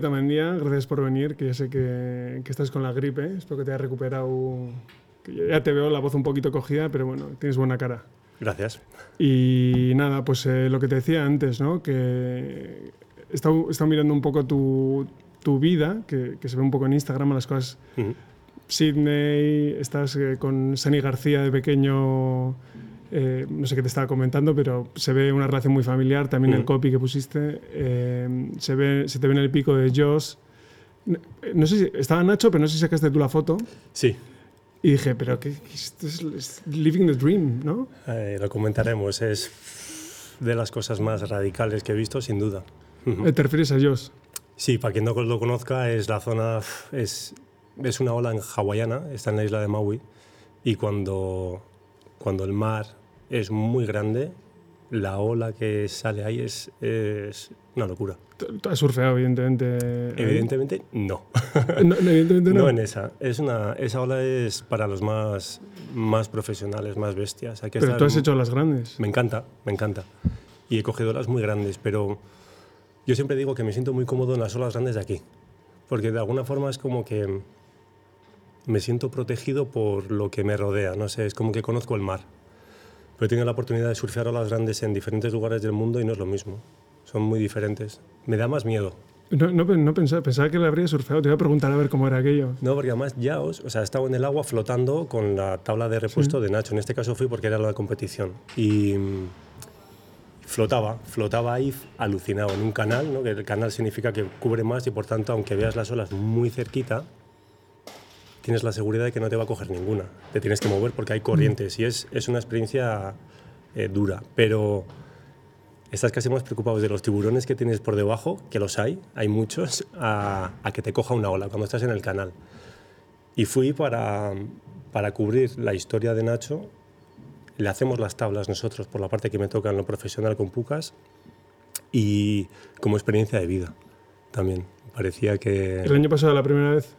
Gracias por venir, que ya sé que, que estás con la gripe, espero que te hayas recuperado, que ya te veo la voz un poquito cogida, pero bueno, tienes buena cara. Gracias. Y nada, pues eh, lo que te decía antes, ¿no? Que he estado, he estado mirando un poco tu, tu vida, que, que se ve un poco en Instagram, las cosas... Ujú. Sydney, estás eh, con Sani García de pequeño, eh, no sé qué te estaba comentando, pero se ve una relación muy familiar, también el Ujú. copy que pusiste, eh, se, ve, se te ve en el pico de Joss. No, no sé si estaba Nacho, pero no sé si sacaste tú la foto. Sí, Y dije, pero ¿qué, qué- esto es, es living the dream, ¿no? eh, lo comentaremos. Es de las cosas más radicales que he visto, sin duda. Eh, ¿Te refieres a Joss? Sí, para quien no lo conozca, es la zona, es, es una ola en hawaiana, está en la isla de Maui, y cuando, cuando el mar es muy grande, la ola que sale ahí es, es una locura. Tú- Has surfeado, evidentemente. Evidentemente, no. No, no, evidentemente no. No en esa. Es una, esa ola es para los más, más profesionales, más bestias. Hay que pero estar tú has hecho las grandes. Me encanta, me encanta. Y he cogido olas muy grandes, pero yo siempre digo que me siento muy cómodo en las olas grandes de aquí. Porque de alguna forma es como que me siento protegido por lo que me rodea. No sé, es como que conozco el mar. Pero he tenido la oportunidad de surfear olas grandes en diferentes lugares del mundo y no es lo mismo. Son muy diferentes. Me da más miedo. No, no, no pensaba, pensaba que le habría surfeado. Te iba a preguntar a ver cómo era aquello. No, porque además ya os, o sea, estaba en el agua flotando con la tabla de repuesto de Nacho. En este caso fui porque era la competición. Y mm, flotaba, flotaba ahí alucinado en un canal, ¿no? que el canal significa que cubre más y por tanto, aunque veas las olas muy cerquita, tienes la seguridad de que no te va a coger ninguna. Te tienes que mover porque hay corrientes y es, es una experiencia eh, dura. Pero estás casi más preocupado de los tiburones que tienes por debajo, que los hay, hay muchos, a, a que te coja una ola cuando estás en el canal. Y fui para, para cubrir la historia de Nacho. Le hacemos las tablas nosotros por la parte que me toca en lo profesional con Pucas y como experiencia de vida también. Parecía El que año pasado, la primera vez.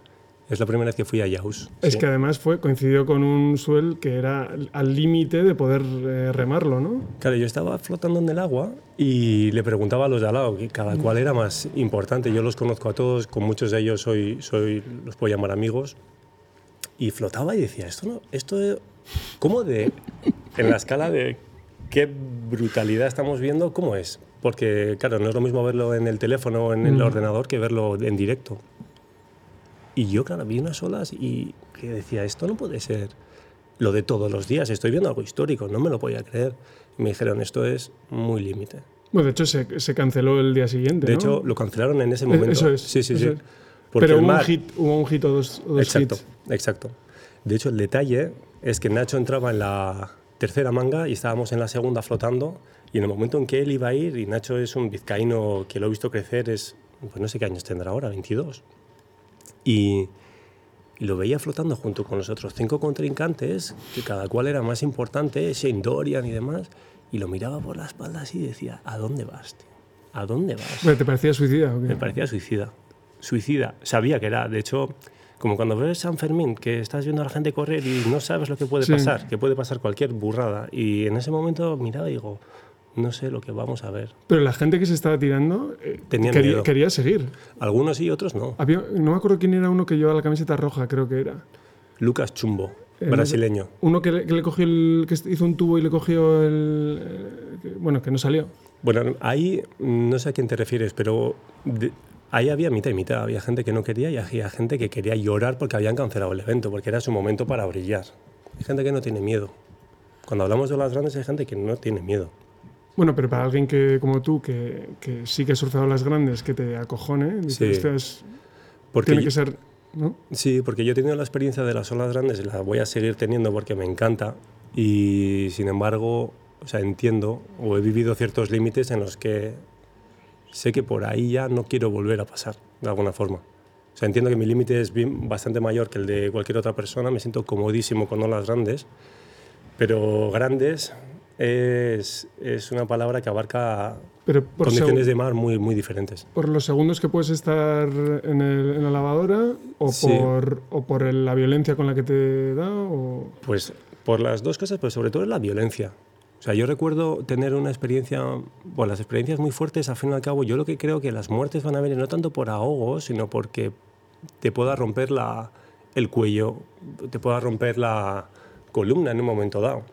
Es la primera vez que fui a Yaus. Es sí. que además fue, coincidió con un suel que era al- límite de poder eh, remarlo, ¿no? Claro, yo estaba flotando en el agua y le preguntaba a los de al lado que cada cual era más importante. Yo los conozco a todos, con muchos de ellos soy, soy, los puedo llamar amigos. Y flotaba y decía, esto no, esto, es- ¿cómo de, en la escala de qué brutalidad estamos viendo, cómo es? Porque, claro, no es lo mismo verlo en el teléfono o en el Mm. ordenador que verlo en directo. Y yo, claro, vi unas olas y que decía, esto no puede ser lo de todos los días, estoy viendo algo histórico, no me lo podía creer. Y me dijeron, esto es muy límite. Bueno, de hecho, se, se canceló el día siguiente. De ¿no? hecho, lo cancelaron en ese momento. Eso es. Sí, sí, sí. es. Pero un, hit, hubo un hit o dos, o dos Exacto, hits. exacto. De hecho, el detalle es que Nacho entraba en la tercera manga y estábamos en la segunda flotando. Y en el momento en que él iba a ir, y Nacho es un vizcaíno que lo he visto crecer, es, pues no sé qué años tendrá ahora, 22. Y, y lo veía flotando junto con los otros cinco contrincantes, que cada cual era más importante, Shane Dorian y demás. Y lo miraba por la espalda así y decía, ¿a dónde vas, tío? ¿A dónde vas? Bueno, ¿Te parecía suicida o qué? Me parecía suicida. Suicida. Sabía que era. De hecho, como cuando ves San Fermín, que estás viendo a la gente correr y no sabes lo que puede Sí. pasar, que puede pasar cualquier burrada. Y en ese momento miraba y digo, no sé lo que vamos a ver. Pero la gente que se estaba tirando eh, Tenía quería, miedo. quería seguir. Algunos sí, otros no. Había, no me acuerdo quién era uno que llevaba la camiseta roja, creo que era. Lucas Chumbo, Eh, brasileño. Uno que le, que le cogió el, que hizo un tubo y le cogió el, eh, que- bueno, que no salió. Bueno, ahí no sé a quién te refieres, pero de- ahí había mitad y mitad. Había gente que no quería y había gente que quería llorar porque habían cancelado el evento, porque era su momento para brillar. Hay gente que no tiene miedo. Cuando hablamos de las grandes hay gente que no tiene miedo. Bueno, pero para alguien que como tú, que, que sí que ha surfeado las grandes, que te acojone, dices, Sí. "Esto es- Porque tiene yo- que ser... ¿no? Sí, porque yo he tenido la experiencia de las olas grandes y la voy a seguir teniendo porque me encanta y sin embargo, o sea, entiendo o he vivido ciertos límites en los que sé que por ahí ya no quiero volver a pasar de alguna forma. O sea, entiendo que mi límite es bien- bastante mayor que el de cualquier otra persona, me siento comodísimo con olas grandes, pero grandes es, es una palabra que abarca Pero condiciones de mar muy, muy diferentes. por los segundos que puedes estar en, el- en la lavadora o Sí. por, o por el- la violencia con la que te da o... Pues por las dos cosas, pero sobre todo es la violencia. O sea, yo recuerdo tener una experiencia, bueno, las experiencias muy fuertes, al fin y al cabo, yo lo que creo que las muertes van a venir no tanto por ahogo, sino porque te pueda romper la, el cuello, te pueda romper la columna en un momento dado.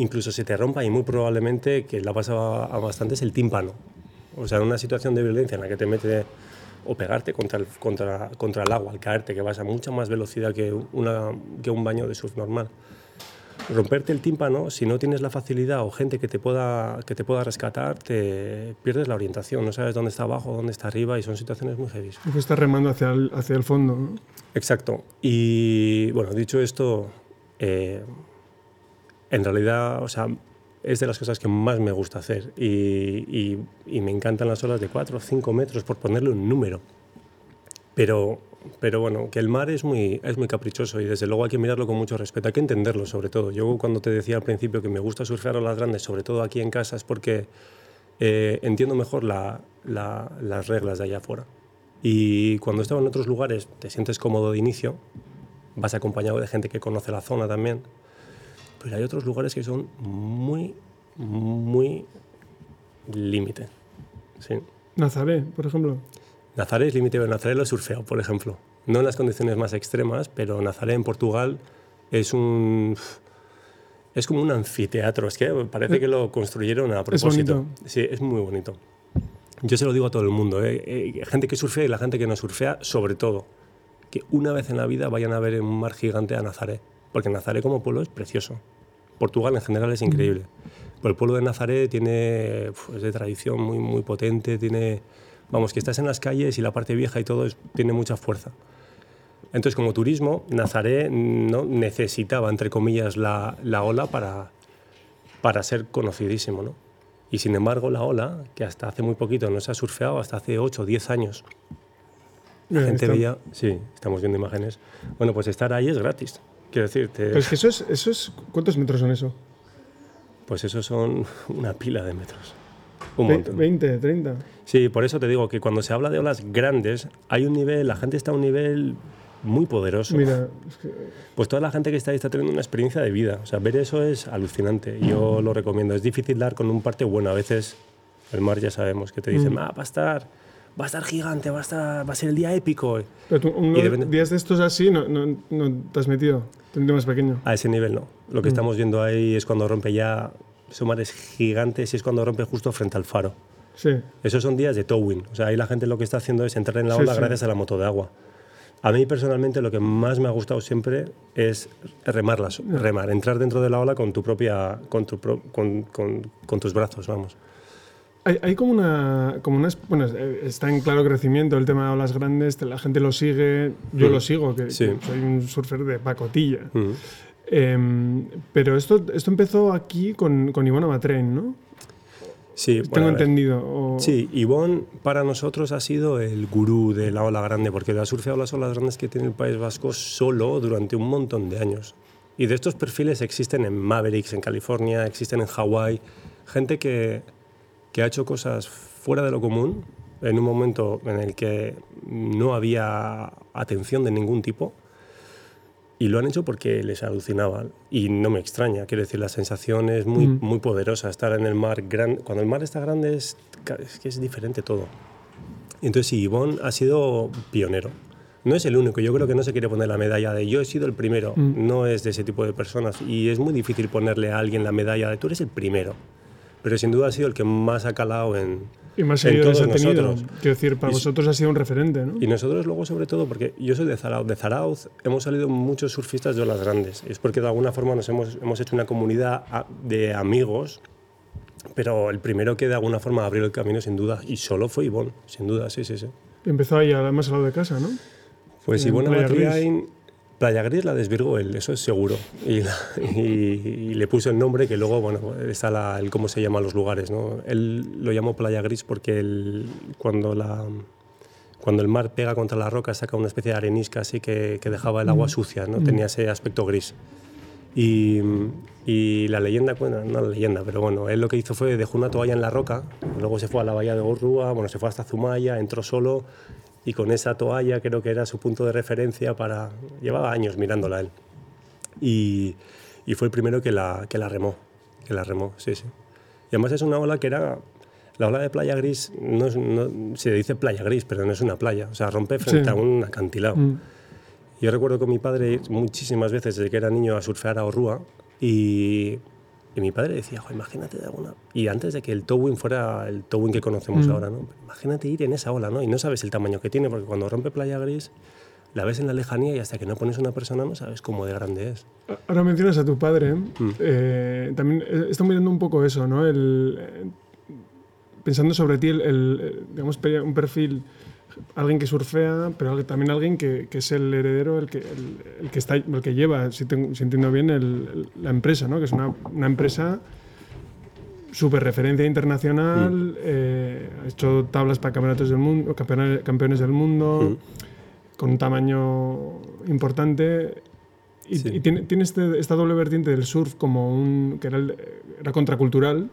Incluso se te rompa y muy probablemente, que la pasa a bastante, es el tímpano. O sea, en una situación de violencia en la que te mete o pegarte contra el, contra, contra el agua al caerte, que vas a mucha más velocidad que, una, que un baño de surf normal. Romperte el tímpano, si no tienes la facilidad o gente que te pueda, que te pueda rescatar, te pierdes la orientación, no sabes dónde está abajo, dónde está arriba y son situaciones muy heavy. Y estás remando hacia el, hacia el fondo. ¿no? Exacto. Y bueno, dicho esto, eh, en realidad, o sea, es de las cosas que más me gusta hacer y, me encantan las olas de 4 o 5 metros, por ponerle un número. Pero, pero bueno, que el mar es muy, es muy caprichoso y desde luego hay que mirarlo con mucho respeto, hay que entenderlo sobre todo. Yo cuando te decía al principio que me gusta surfear olas grandes, sobre todo aquí en casa, es porque eh, entiendo mejor las reglas de allá afuera. Y cuando estaba en otros lugares te sientes cómodo de inicio, vas acompañado de gente que conoce la zona también, pero hay otros lugares que son muy, muy límite. Sí. Nazaré, por ejemplo. Nazaré es límite, pero Nazaré lo he surfeado, por ejemplo. No en las condiciones más extremas, pero Nazaré en Portugal es un... Es como un anfiteatro, es que parece que lo construyeron a propósito. Es bonito. Sí, es muy bonito. Yo se lo digo a todo el mundo, ¿eh? eh gente que surfea y la gente que no surfea, sobre todo, que una vez en la vida vayan a ver un mar gigante a Nazaré porque Nazaret como pueblo es precioso. Portugal en general es increíble. Pero el pueblo de Nazaret tiene, es de tradición muy, muy potente, tiene, vamos, que estás en las calles y la parte vieja y todo tiene mucha fuerza. Entonces, como turismo, Nazaret no necesitaba, entre comillas, la, la ola para, para ser conocidísimo, ¿no? Y sin embargo, la ola, que hasta hace muy poquito no se ha surfeado, hasta hace 8 o 10 años, la gente veía, sí, estamos viendo imágenes, bueno, pues estar ahí es gratis. Quiero decirte. Pero es que eso es, eso es. ¿Cuántos metros son eso? Pues eso son una pila de metros. Un montón. 20, 30. Sí, por eso te digo que cuando se habla de olas grandes, hay un nivel, la gente está a un nivel muy poderoso. Mira, pues toda la gente que está ahí está teniendo una experiencia de vida. O sea, ver eso es alucinante. Yo lo recomiendo. Es difícil dar con un parte bueno. A veces el mar ya sabemos que te dicen, mm. ah, va a estar va a estar gigante, va a, estar, va a ser el día épico. Pero tú, días de estos así no, no, no te has metido, te más pequeño. A ese nivel no. Lo que mm. estamos viendo ahí es cuando rompe ya, son mares gigantes y es cuando rompe justo frente al faro. Sí. Esos son días de towing. O sea, ahí la gente lo que está haciendo es entrar en la ola gracias a la moto de agua. A mí personalmente lo que más me ha gustado siempre es remarlas, remar, entrar dentro de la ola con tu propia, con, tu con, con, con tus brazos, vamos. Hay, como una, como una. Bueno, está en claro crecimiento el tema de olas grandes, la gente lo sigue, yo lo sigo, que, soy un surfer de pacotilla. Em, pero esto, esto empezó aquí con, con Ivonne Matrain, ¿no? Sí, tengo entendido. Sí, Ivonne para nosotros ha sido el gurú de la ola grande, porque ha surfeado las olas grandes que tiene el País Vasco solo durante un montón de años. Y de estos perfiles existen en Mavericks, en California, existen en Hawái, gente que que ha hecho cosas fuera de lo común en un momento en el que no había atención de ningún tipo y lo han hecho porque les alucinaba y no me extraña, quiero decir, la sensación es muy, muy poderosa, estar en el mar grande, cuando el mar está grande es, es que es diferente todo. entonces sí, Ivonne ha sido pionero. No es el único, yo creo que no se quiere poner la medalla de yo he sido el primero, mm. no es de ese tipo de personas y es muy difícil ponerle a alguien la medalla de tú eres el primero pero sin duda ha sido el que más ha calado en, y más en todos nosotros. Quiero decir, para vosotros ha sido un referente, ¿no? Y nosotros luego, sobre todo, porque yo soy de Zarauz, de Zarauz hemos salido muchos surfistas de olas grandes. Es porque de alguna forma nos hemos, hemos hecho una comunidad de amigos, pero el primero que de alguna forma abrió el camino, sin duda, y solo fue Ivonne, sin duda, sí, sí, sí. Empezó ahí, además, al lado de casa, ¿no? Pues Ivonne Matriain Playa Gris la desvirgó él, eso es seguro. Y, le puso el nombre que luego, bueno, está la, el cómo se llaman los lugares. ¿no? Él lo llamó Playa Gris porque cuando, la, cuando el mar pega contra la roca saca una especie de arenisca así que, que dejaba el agua sucia, ¿no? tenía ese aspecto gris. Y, y, la leyenda, bueno, no la leyenda, pero bueno, él lo que hizo fue dejó una toalla en la roca, luego se fue a la bahía de Gorrúa, bueno, se fue hasta Zumaya, entró solo y con esa toalla creo que era su punto de referencia para... Llevaba años mirándola él. Y, y fue el primero que la, que la remó. que la remó, sí, sí. Y además es una ola que era... La ola de playa gris, no, no se dice playa gris, pero no es una playa. O sea, rompe frente a un acantilado. Mm. Yo recuerdo con mi padre muchísimas veces desde que era niño a surfear a Orrúa y, y mi padre decía, imagínate de alguna... Y antes de que el towing fuera el towing que conocemos mm. ahora, ¿no? Imagínate ir en esa ola, ¿no? Y no sabes el tamaño que tiene, porque cuando rompe playa gris la ves en la lejanía y hasta que no pones una persona no sabes cómo de grande es. Ahora mencionas a tu padre. Mm. Eh, también eh, estoy mirando un poco eso, ¿no? El, eh, pensando sobre ti, el, digamos, un perfil, alguien que surfea, pero también alguien que, que es el heredero, el que, el, que, está, el que lleva, si, entiendo bien, la empresa, ¿no? Que es una, una empresa súper referencia internacional, mm. ha hecho tablas para campeonatos del mundo, campeones, campeones del mundo. Mm con un tamaño importante. Y, tiene, tiene este, esta doble vertiente del surf como un. que era, era contracultural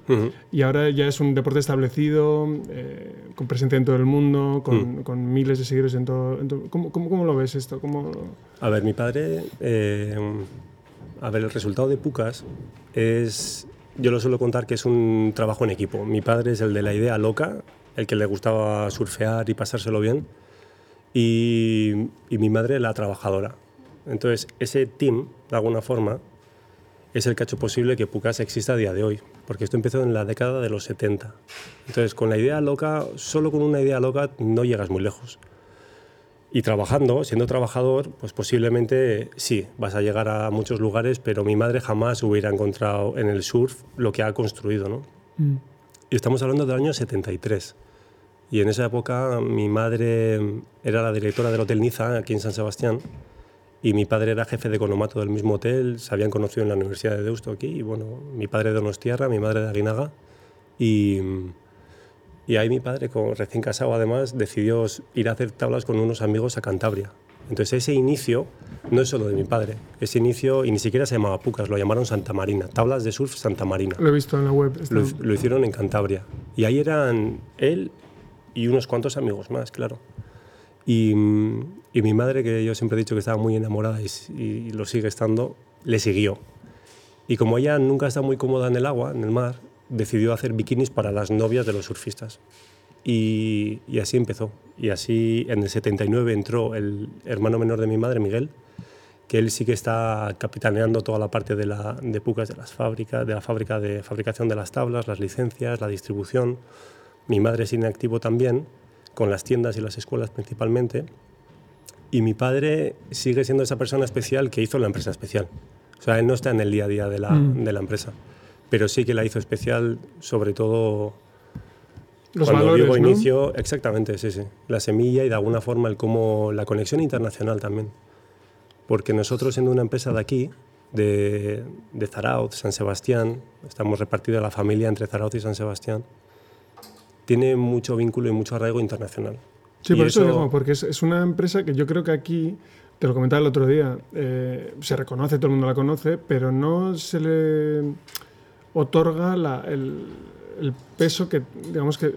y ahora ya es un deporte establecido, eh, con presencia en todo el mundo, con, con miles de seguidores en todo. ¿cómo, cómo, lo ves esto? ¿Cómo... A ver, mi padre. Eh, a ver, el resultado de Pucas es. Yo lo suelo contar que es un trabajo en equipo. Mi padre es el de la idea loca, el que le gustaba surfear y pasárselo bien y, mi madre la trabajadora. Entonces, ese team, de alguna forma, es el que ha hecho posible que Pucas exista a día de hoy, porque esto empezó en la década de los 70. Entonces, con la idea loca, solo con una idea loca no llegas muy lejos. Y trabajando, siendo trabajador, pues posiblemente sí, vas a llegar a muchos lugares, pero mi madre jamás hubiera encontrado en el surf lo que ha construido, ¿no? Mm. Y estamos hablando del año 73. Y en esa época mi madre era la directora del Hotel Niza, aquí en San Sebastián, y mi padre era jefe de economato del mismo hotel, se habían conocido en la Universidad de Deusto aquí, y bueno, mi padre de Donostierra, mi madre de Aguinaga, y, y ahí mi padre, con, recién casado además, decidió ir a hacer tablas con unos amigos a Cantabria. Entonces ese inicio no es solo de mi padre, ese inicio, y ni siquiera se llamaba Pucas, lo llamaron Santa Marina, tablas de surf Santa Marina. Lo he visto en la web. Lo, lo, hicieron en Cantabria. Y ahí eran él y unos cuantos amigos más, claro. Y, y, mi madre, que yo siempre he dicho que estaba muy enamorada y, lo sigue estando, le siguió. Y como ella nunca está muy cómoda en el agua, en el mar, decidió hacer bikinis para las novias de los surfistas. Y, y, así empezó. Y así en el 79 entró el hermano menor de mi madre, Miguel, que él sí que está capitaneando toda la parte de, la, de Pucas, de las fábricas, de la fábrica de fabricación de las tablas, las licencias, la distribución. Mi madre es inactivo también, con las tiendas y las escuelas principalmente. Y mi padre sigue siendo esa persona especial que hizo la empresa especial. O sea, él no está en el día a día de la, mm. de la empresa, pero sí que la hizo especial, sobre todo Los cuando valores, digo inicio, exactamente, sí, sí. La semilla y de alguna forma el cómo, la conexión internacional también. Porque nosotros siendo una empresa de aquí, de, de Zarauz, San Sebastián, estamos repartidos la familia entre Zarauz y San Sebastián, tiene mucho vínculo y mucho arraigo internacional. Sí, por eso, digo, porque es, una empresa que yo creo que aquí, te lo comentaba el otro día, eh, se reconoce, todo el mundo la conoce, pero no se le otorga el, peso que, digamos que,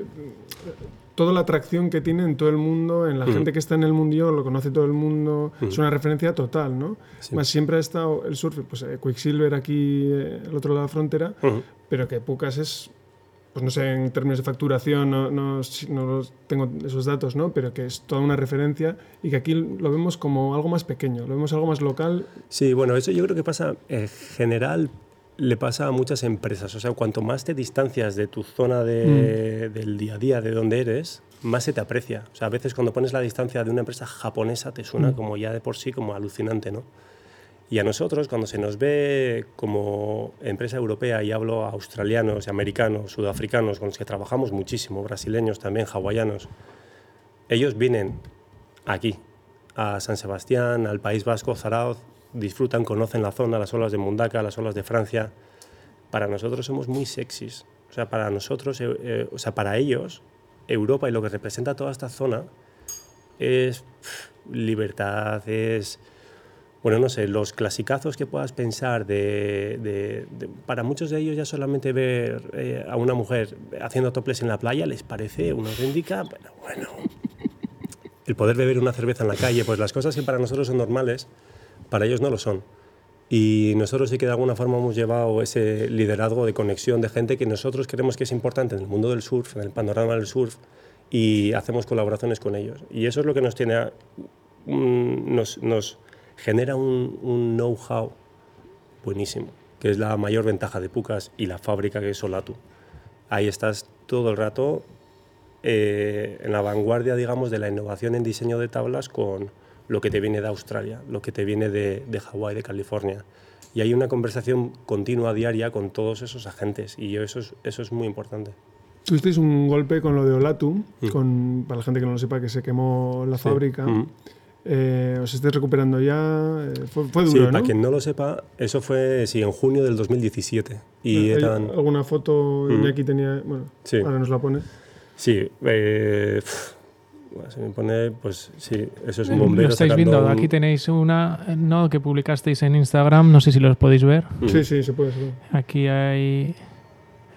toda la atracción que tiene en todo el mundo, en la gente que está en el mundillo, lo conoce todo el mundo, es una referencia total, ¿no? Más siempre ha estado el surf, pues eh, Quicksilver aquí, eh, al otro lado de la frontera, pero que Pucas es pues no sé, en términos de facturación no, no, no, tengo esos datos, ¿no? Pero que es toda una referencia y que aquí lo vemos como algo más pequeño, lo vemos algo más local. Sí, bueno, eso yo creo que pasa en general le pasa a muchas empresas. O sea, cuanto más te distancias de tu zona de, mm. del día a día, de donde eres, más se te aprecia. O sea, a veces cuando pones la distancia de una empresa japonesa te suena mm. como ya de por sí como alucinante, ¿no? Y a nosotros, cuando se nos ve como empresa europea, y hablo australianos, americanos, sudafricanos, con los que trabajamos muchísimo, brasileños también, hawaianos, ellos vienen aquí, a San Sebastián, al País Vasco, Zarauz, disfrutan, conocen la zona, las olas de Mundaka, las olas de Francia. Para nosotros somos muy sexys. O sea, para nosotros, eh, eh, o sea, para ellos, Europa y lo que representa toda esta zona es libertad, es bueno, no sé, los clasicazos que puedas pensar de, para muchos de ellos ya solamente ver eh, a una mujer haciendo toples en la playa les parece una auténtica, bueno, bueno, el poder beber una cerveza en la calle, pues las cosas que para nosotros son normales, para ellos no lo son. Y nosotros sí que de alguna forma hemos llevado ese liderazgo de conexión de gente que nosotros creemos que es importante en el mundo del surf, en el panorama del surf, y hacemos colaboraciones con ellos. Y eso es lo que nos tiene, nos, nos, genera un, un know-how buenísimo, que es la mayor ventaja de Pucas y la fábrica que es Solatu. Ahí estás todo el rato eh, en la vanguardia, digamos, de la innovación en diseño de tablas con lo que te viene de Australia, lo que te viene de, de Hawái, de California. Y hay una conversación continua, diaria, con todos esos agentes, y eso es, eso es muy importante. Tuvisteis un golpe con lo de Olatu, mm. con, para la gente que no lo sepa, que se quemó la fábrica. Mm. Eh, ¿Os estáis recuperando ya? Eh, fue, fue, duro, sí, para quien no lo sepa, eso fue sí, en junio del 2017. Y eran... ¿Alguna foto? Mm. aquí tenía... Bueno, ahora nos la pone. Sí, eh, se me pone, pues sí, eso es un bombero. Lo estáis viendo, aquí tenéis una ¿no? que publicasteis en Instagram, no sé si los podéis ver. Mm. Sí, sí, se puede ver. Aquí hay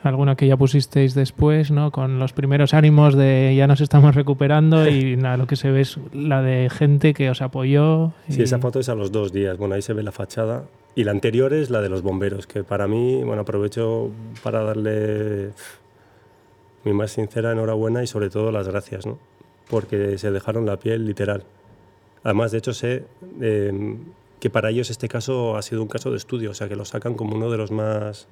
alguna que ya pusisteis después, ¿no? Con los primeros ánimos de ya nos estamos recuperando y nada, lo que se ve es la de gente que os apoyó. Sí, esa foto es a los dos días. Bueno, ahí se ve la fachada. Y la anterior es la de los bomberos, que para mí, bueno, aprovecho para darle mi más sincera enhorabuena y sobre todo las gracias, ¿no? porque se dejaron la piel literal. Además, de hecho, sé em, que para ellos este caso ha sido un caso de estudio, o sea, que lo sacan como uno de los más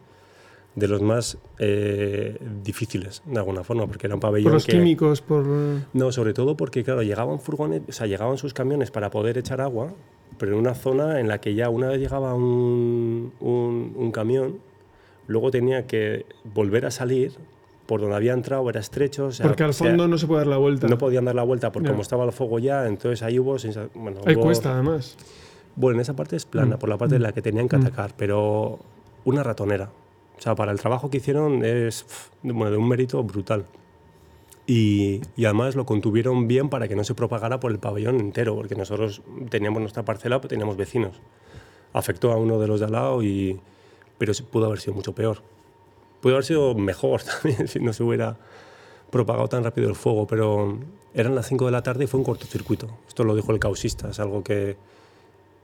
de los más eh, difíciles, de alguna forma, porque era un pabellón ¿Por los químicos? Por... No, sobre todo porque, claro, llegaban furgones, o sea, llegaban sus camiones para poder echar agua, pero en una zona en la que ya una vez llegaba un, un, un camión, luego tenía que volver a salir por donde había entrado era estrecho. porque al fondo no se puede dar la vuelta. No podían dar la vuelta porque como estaba el fuego ya, entonces ahí hubo... Bueno, ahí cuesta además. Bueno, en esa parte es plana, mm. por la parte en la que tenían que mm. atacar, pero una ratonera. O sea, para el trabajo que hicieron es bueno, de un mérito brutal. Y, y, además lo contuvieron bien para que no se propagara por el pabellón entero, porque nosotros teníamos nuestra parcela, pero teníamos vecinos. Afectó a uno de los de al lado, y, pero pudo haber sido mucho peor. Pudo haber sido mejor también si no se hubiera propagado tan rápido el fuego, pero eran las 5 de la tarde y fue un cortocircuito. Esto lo dijo el causista, es algo que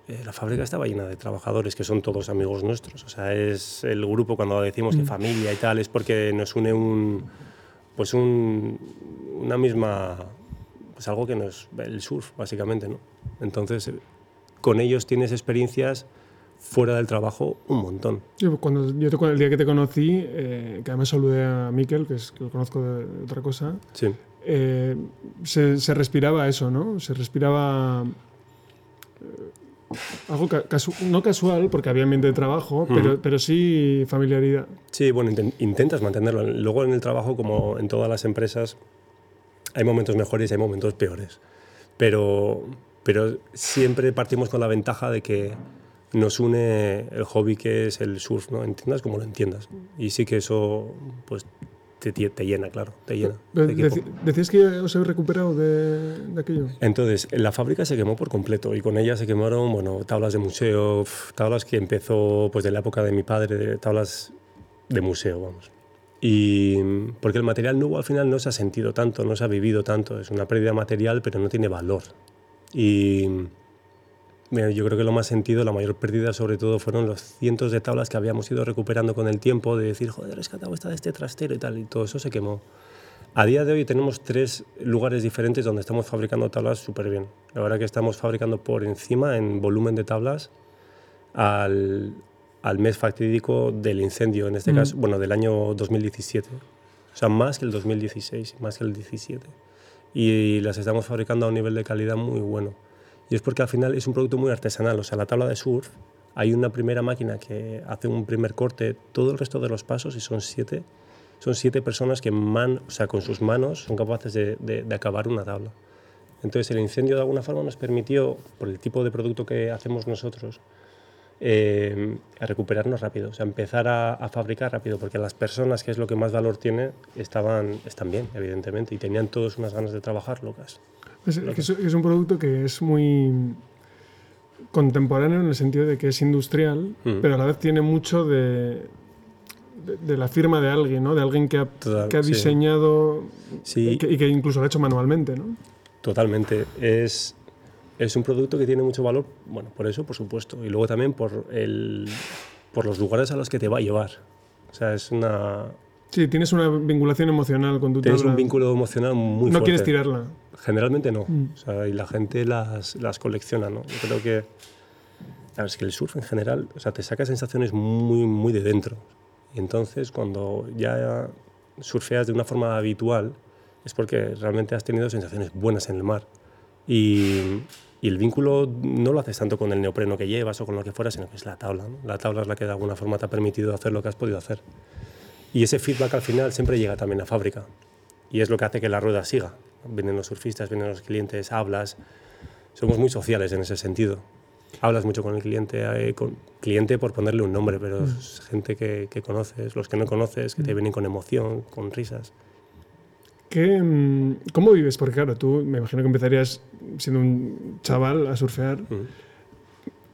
eh, la fábrica estaba llena de trabajadores que son todos amigos nuestros. O sea, es el grupo cuando decimos que mm. familia y tal, es porque nos une un, pues un, una misma, pues algo que nos, el surf, básicamente, ¿no? Entonces, con ellos tienes experiencias fuera del trabajo un montón. Yo, cuando, yo te, el día que te conocí, eh, que además saludé a Miquel, que, es, que lo conozco de, otra cosa, sí. eh, se, se, respiraba eso, ¿no? Se respiraba eh, algo casu no casual, porque había ambiente de trabajo, mm. pero, pero sí familiaridad. Sí, bueno, intentas mantenerlo. Luego en el trabajo, como en todas las empresas, hay momentos mejores y hay momentos peores. Pero, pero siempre partimos con la ventaja de que nos une el hobby que es el surf, ¿no? Entiendas como lo entiendas. Y sí que eso, pues, te, te llena, claro, te llena. ¿Decías que os habéis recuperado de, de, aquello? Entonces, la fábrica se quemó por completo y con ella se quemaron, bueno, tablas de museo, tablas que empezó, pues, de la época de mi padre, tablas de museo, vamos. Y porque el material nuevo al final no se ha sentido tanto, no se ha vivido tanto, es una pérdida material, pero no tiene valor. Y yo creo que lo más sentido, la mayor pérdida sobre todo fueron los cientos de tablas que habíamos ido recuperando con el tiempo, de decir, joder, rescatado esta de este trastero y tal, y todo eso se quemó. A día de hoy tenemos tres lugares diferentes donde estamos fabricando tablas súper bien. La verdad que estamos fabricando por encima en volumen de tablas al, al mes fatídico del incendio, en este mm. caso, bueno, del año 2017. O sea, más que el 2016, más que el 17. Y las estamos fabricando a un nivel de calidad muy bueno. Y es porque al final es un producto muy artesanal. O sea, la tabla de surf, hay una primera máquina que hace un primer corte, todo el resto de los pasos, y son siete, son siete personas que man, o sea, con sus manos son capaces de, de, acabar una tabla. Entonces el incendio de alguna forma nos permitió, por el tipo de producto que hacemos nosotros, eh, a recuperarnos rápido, o sea, empezar a, a, fabricar rápido, porque las personas, que es lo que más valor tiene, estaban, están bien, evidentemente, y tenían todos unas ganas de trabajar locas. Es, es, un producto que es muy contemporáneo en el sentido de que es industrial, mm. pero a la vez tiene mucho de, de, la firma de alguien, ¿no? De alguien que ha, que ha diseñado Y, que, incluso lo ha hecho manualmente, ¿no? Totalmente. Es, es un producto que tiene mucho valor, bueno, por eso, por supuesto, y luego también por, el, por los lugares a los que te va a llevar. O sea, es una... Sí, tienes una vinculación emocional con tu Tienes un vínculo emocional muy no fuerte. No quieres tirarla. Generalmente no. Mm. O sea, y la gente las, las colecciona, ¿no? Yo creo que... Claro, es que el surf en general, o sea, te saca sensaciones muy, muy de dentro. Y entonces, cuando ya surfeas de una forma habitual, es porque realmente has tenido sensaciones buenas en el mar. Y, y, el vínculo no lo haces tanto con el neopreno que llevas o con lo que fuera, sino que es la tabla. La tabla es la que de alguna forma te ha permitido hacer lo que has podido hacer. Y ese feedback al final siempre llega también a fábrica. Y es lo que hace que la rueda siga. Vienen los surfistas, vienen los clientes, hablas. Somos muy sociales en ese sentido. Hablas mucho con el cliente, eh, con cliente por ponerle un nombre, pero mm. es gente que, que, conoces, los que no conoces, que te mm. vienen con emoción, con risas. ¿Qué, mm, ¿Cómo vives? Porque claro, tú me imagino que empezarías siendo un chaval a surfear.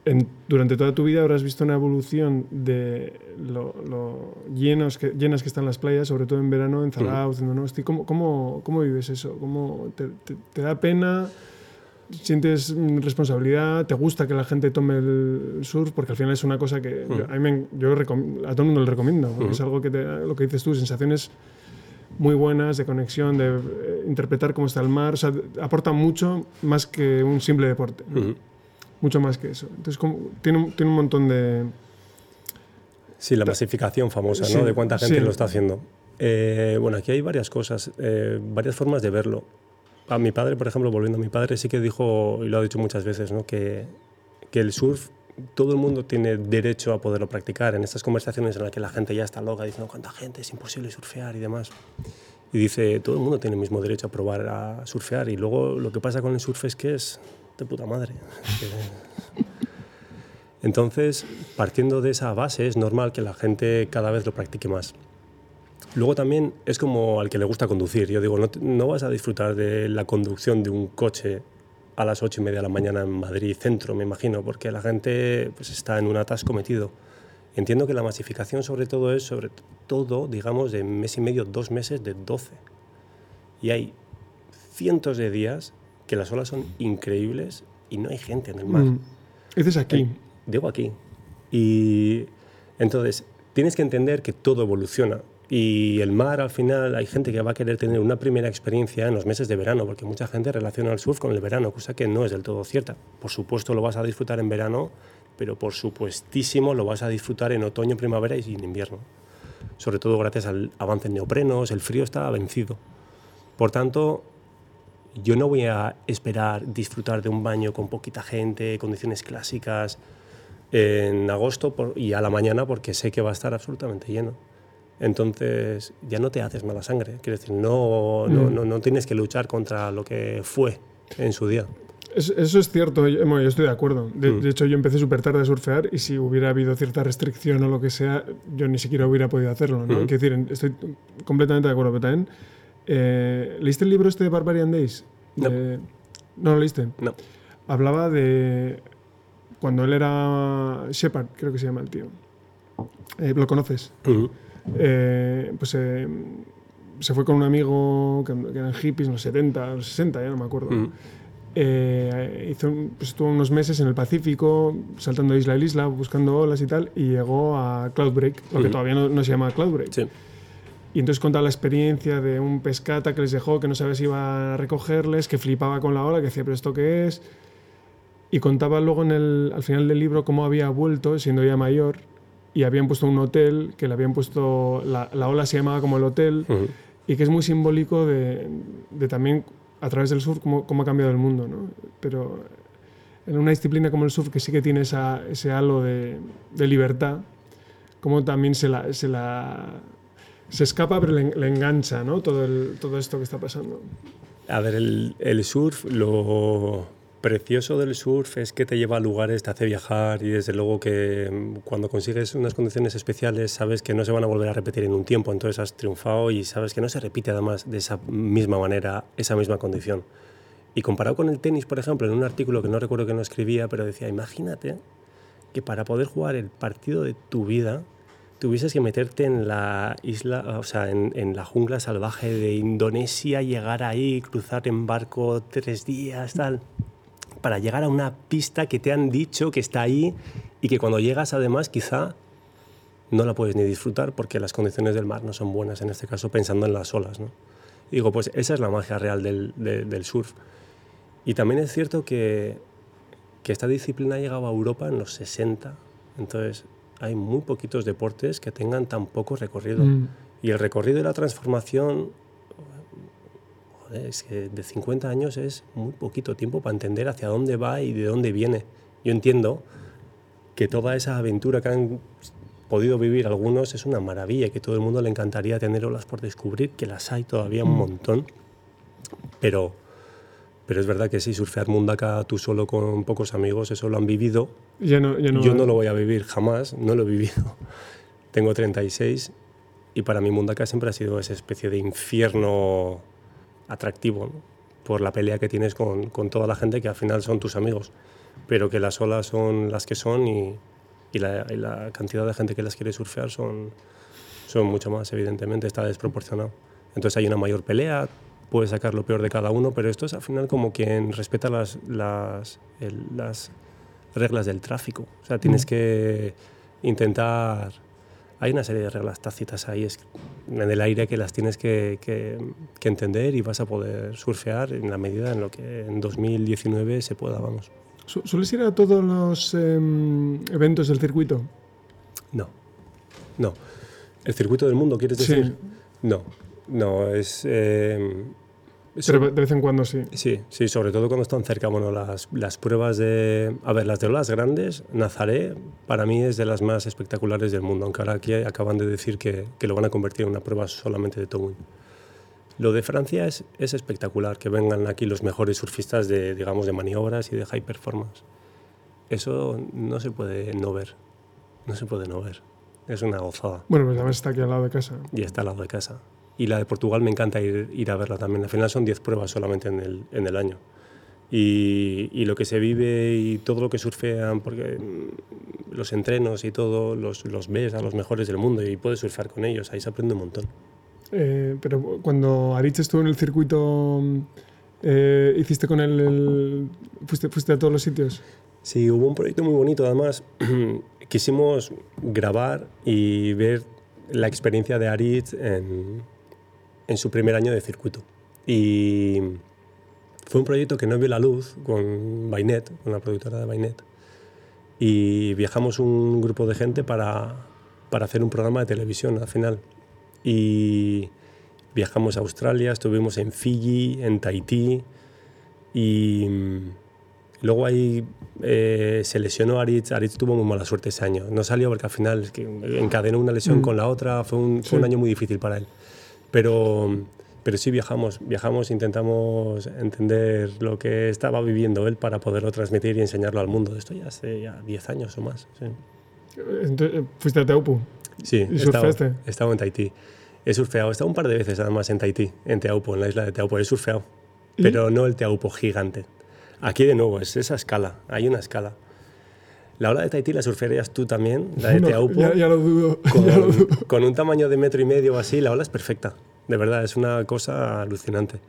En, durante toda tu vida habrás visto una evolución de lo, lo llenos que, llenas que están las playas, sobre todo en verano, en Zarauz, en Donosti. ¿Cómo, cómo, cómo vives eso? ¿Cómo te, te, da pena? ¿Sientes responsabilidad? ¿Te gusta que la gente tome el surf? Porque al final es una cosa que yo, a, mí yo a todo el mundo le recomiendo. Es algo que te, lo que dices tú, sensaciones muy buenas de conexión, de eh, interpretar cómo está el mar. O sea, aporta mucho más que un simple deporte. Mucho más que eso. Entonces, como, tiene, tiene un montón de... Sí, la masificación famosa, ¿no? De cuánta gente lo está haciendo. Eh, bueno, aquí hay varias cosas, eh, varias formas de verlo. A mi padre, por ejemplo, volviendo a mi padre, sí que dijo, y lo ha dicho muchas veces, ¿no? que, que el surf todo el mundo tiene derecho a poderlo practicar. En estas conversaciones en las que la gente ya está loca diciendo cuánta gente, es imposible surfear y demás. Y dice, todo el mundo tiene el mismo derecho a probar a surfear. Y luego lo que pasa con el surf es que es de puta madre. Entonces, partiendo de esa base, es normal que la gente cada vez lo practique más. Luego también es como al que le gusta conducir. Yo digo, no, no vas a disfrutar de la conducción de un coche a las ocho y media de la mañana en Madrid centro, me imagino, porque la gente pues, está en un atasco metido. Entiendo que la masificación sobre todo es sobre todo, digamos, de mes y medio, dos meses de 12. Y hay cientos de días que las olas son increíbles y no hay gente en el mar. Mm. Dices aquí. Eh, digo aquí. Y entonces, tienes que entender que todo evoluciona. Y el mar, al final, hay gente que va a querer tener una primera experiencia en los meses de verano, porque mucha gente relaciona el surf con el verano, cosa que no es del todo cierta. Por supuesto, lo vas a disfrutar en verano, pero por supuestísimo lo vas a disfrutar en otoño, primavera y en invierno. Sobre todo gracias al avance en neoprenos, el frío está vencido. Por tanto, yo no voy a esperar disfrutar de un baño con poquita gente, condiciones clásicas, en agosto y a la mañana porque sé que va a estar absolutamente lleno. Entonces ya no te haces mala sangre. Quiero decir, no, no, mm. no, tienes que luchar contra lo que fue en su día. Eso es cierto, yo, estoy de acuerdo. Mm. De, hecho, yo empecé súper tarde a surfear y si hubiera habido cierta restricción o lo que sea, yo ni siquiera hubiera podido hacerlo. ¿no? Mm. Quiero decir, estoy completamente de acuerdo. Pero también, eh, ¿leíste el libro este de Barbarian Days? No. ¿No lo leíste? No. Hablaba de cuando él era Shepard, creo que se llama el tío. Eh, ¿Lo conoces? Eh, pues eh, se fue con un amigo que, eran hippies en los 70, los 60, ya no me acuerdo. Mm. Eh, hizo, pues estuvo unos meses en el Pacífico, saltando de isla a isla, buscando olas y tal, y llegó a Cloudbreak, lo que mm. todavía no, se llama Cloudbreak. Y entonces contaba la experiencia de un pescata que les dejó, que no sabía si iba a recogerles, que flipaba con la ola, que decía, pero ¿esto qué es? Y contaba luego en el, al final del libro cómo había vuelto, siendo ya mayor, y habían puesto un hotel, que le habían puesto, la, la ola se llamaba como el hotel, y que es muy simbólico de, de, también a través del surf cómo, cómo ha cambiado el mundo. ¿no? Pero en una disciplina como el surf, que sí que tiene esa, ese halo de, de libertad, como también se la, se la se escapa, pero le, le, engancha ¿no? todo, el, todo esto que está pasando. A ver, el, el surf lo precioso del surf es que te lleva a lugares, te hace viajar y desde luego que mm, cuando consigues unas condiciones especiales sabes que no se van a volver a repetir en un tiempo, entonces has triunfado y sabes que no se repite además de esa misma manera, esa misma condición. Y comparado con el tenis, por ejemplo, en un artículo que no recuerdo que no escribía, pero decía, imagínate que para poder jugar el partido de tu vida tuvieses que meterte en la isla, o sea, en, en, la jungla salvaje de Indonesia, llegar ahí, cruzar en barco tres días, tal para llegar a una pista que te han dicho que está ahí y que cuando llegas además quizá no la puedes ni disfrutar porque las condiciones del mar no son buenas, en este caso pensando en las olas. ¿no? digo, pues esa es la magia real del, del surf. Y también es cierto que, que esta disciplina ha llegado a Europa en los 60, entonces hay muy poquitos deportes que tengan tan poco recorrido. Mm. Y el recorrido y la transformación es que de 50 años es muy poquito tiempo para entender hacia dónde va y de dónde viene. Yo entiendo que toda esa aventura que han podido vivir algunos es una maravilla, que todo el mundo le encantaría tener olas por descubrir, que las hay todavía un mm. montón, pero, pero es verdad que sí, surfear Mundaka tú solo con pocos amigos, eso lo han vivido. Yo no, yo no lo voy a vivir jamás, no lo he vivido. Tengo 36 y para mí Mundaka siempre ha sido esa especie de infierno atractivo, por la pelea que tienes con, con toda la gente que al final son tus amigos, pero que las olas son las que son y, y la, cantidad de gente que las quiere surfear son, son mucho más, evidentemente, está desproporcionado. Entonces hay una mayor pelea, puede sacar lo peor de cada uno, pero esto es al final como quien respeta las, las, las reglas del tráfico. O sea, tienes mm. que intentar... Hay una serie de reglas tácitas ahí es en el aire que las tienes que, que, que entender y vas a poder surfear en la medida en lo que en 2019 se pueda, vamos. ¿Sueles ir a todos los em, eventos del circuito? No, no. ¿El circuito del mundo, quieres decir? No, no, es... Em, Pero de vez en cuando sí. Sí, sí, sobre todo cuando están cerca. Bueno, las, las pruebas de... A ver, las de olas grandes, Nazaré, para mí es de las más espectaculares del mundo, aunque ahora aquí acaban de decir que, que lo van a convertir en una prueba solamente de Tobin. Lo de Francia es, es, espectacular, que vengan aquí los mejores surfistas de, digamos, de maniobras y de high performance. Eso no se puede no ver, no se puede no ver. Es una gozada. Bueno, pues además está aquí al lado de casa. Y está al lado de casa. Y la de Portugal me encanta ir, ir a verla también. Al final son 10 pruebas solamente en el, en el año. Y, y, lo que se vive y todo lo que surfean, porque mm, los entrenos y todo, los, los ves a los mejores del mundo y puedes surfear con ellos, ahí se aprende un montón. Eh, pero cuando Aritz estuvo en el circuito, eh, ¿hiciste con él, fuiste, fuiste a todos los sitios? Sí, hubo un proyecto muy bonito. Además, quisimos grabar y ver la experiencia de Aritz en, en su primer año de circuito. Y fue un proyecto que no vio la luz con Bainet, con la productora de Bainet. Y viajamos un grupo de gente para, para hacer un programa de televisión al final. Y viajamos a Australia, estuvimos en Fiji, en Tahití. Y luego ahí eh, se lesionó Aritz, Aritz tuvo muy mala suerte ese año, no salió porque al final encadenó una lesión mm. con la otra, fue un, fue un año muy difícil para él, pero, pero sí viajamos, viajamos, intentamos entender lo que estaba viviendo él para poderlo transmitir y enseñarlo al mundo, esto ya hace ya 10 años o más. Entonces, ¿Fuiste a Teupu? Sí, ¿Y? He estado en Tahití. He surfeado, he estado un par de veces además en Tahití, en Teaupo, en la isla de Teaupo. He surfeado, pero no el Teaupo gigante. Aquí de nuevo es esa escala, hay una escala. La ola de Tahití la surfearías tú también, la de Teaupo. Ya, lo dudo. Con, con, un tamaño de metro y medio o así, la ola es perfecta. De verdad, es una cosa alucinante.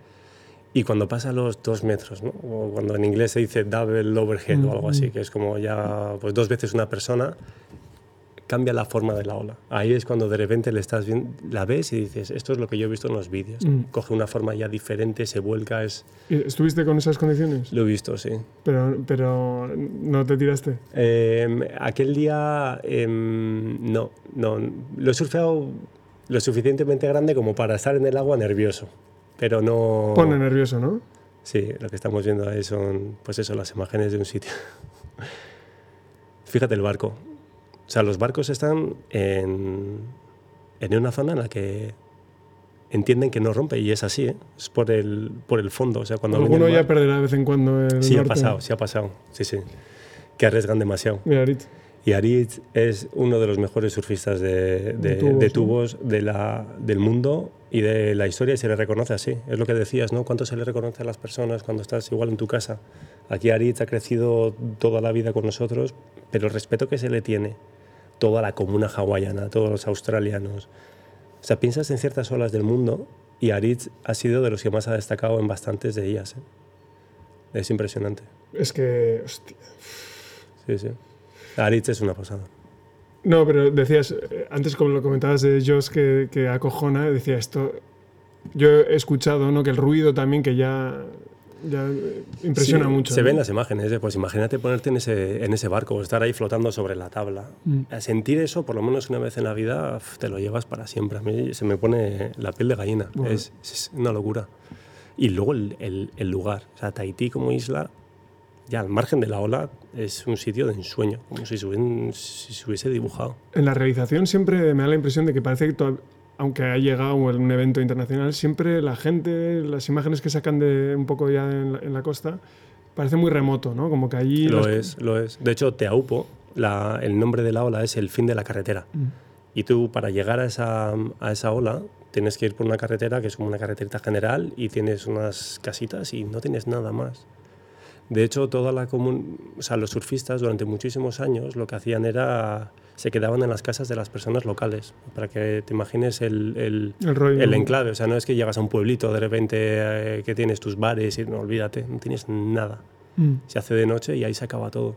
Y cuando pasa los dos metros, ¿no? o cuando en inglés se dice double overhead o algo así, que es como ya pues, dos veces una persona, cambia la forma de la ola. Ahí es cuando de repente le estás viendo, la ves y dices, esto es lo que yo he visto en los vídeos. Mm. Coge una forma ya diferente, se vuelca. Es... ¿Estuviste con esas condiciones? Lo he visto, sí. Pero, pero ¿no te tiraste? Em, aquel día em, no, no. Lo he surfeado lo suficientemente grande como para estar en el agua nervioso. Pero no... Pone nervioso, ¿no? Sí, lo que estamos viendo ahí son, pues eso, las imágenes de un sitio. Fíjate el barco o sea, los barcos están en, en una zona en la que entienden que no rompe y es así, ¿eh? es por el, por el fondo. O sea, cuando Alguno ya perderá de vez en cuando el Sí, ha pasado, sí ha pasado, sí, sí. Que arriesgan demasiado. Y Aritz. Y Aritz es uno de los mejores surfistas de, de, tubos, de, la, del mundo y de la historia y se le reconoce así. Es lo que decías, ¿no? ¿Cuánto se le reconoce a las personas cuando estás igual en tu casa? Aquí Aritz ha crecido toda la vida con nosotros, pero el respeto que se le tiene toda la comuna hawaiana, todos los australianos. O sea, piensas en ciertas olas del mundo y Aritz ha sido de los que más ha destacado en bastantes de ellas. ¿eh? Es impresionante. Es que, hostia. Sí, sí. Aritz es una pasada. No, pero decías, eh, antes como lo comentabas de Joss que, que acojona, decía esto, yo he escuchado ¿no? que el ruido también que ya, ya impresiona mucho. Se ven las imágenes, ¿eh? pues imagínate ponerte en ese, en ese barco, estar ahí flotando sobre la tabla. Mm. A sentir eso, por lo menos una vez en la vida, te lo llevas para siempre. A mí se me pone la piel de gallina, es, es, una locura. Y luego el, el, el lugar, o sea, Tahití como isla, ya al margen de la ola, es un sitio de ensueño, como si se, hubiese dibujado. En la realización siempre me da la impresión de que parece que, aunque ha llegado un evento internacional, siempre la gente, las imágenes que sacan de un poco ya en la, costa, parece muy remoto, ¿no? Como que allí... Lo es, lo es. De hecho, Teaupo, la, el nombre de la ola es el fin de la carretera. Mm. Y tú, para llegar a esa, a esa ola, tienes que ir por una carretera que es como una carreterita general y tienes unas casitas y no tienes nada más. De hecho, toda la o sea, los surfistas durante muchísimos años lo que hacían era se quedaban en las casas de las personas locales, para que te imagines el, el, el, enclave. O sea, no es que llegas a un pueblito de repente eh, que tienes tus bares y no olvídate, no tienes nada. Mm. Se hace de noche y ahí se acaba todo.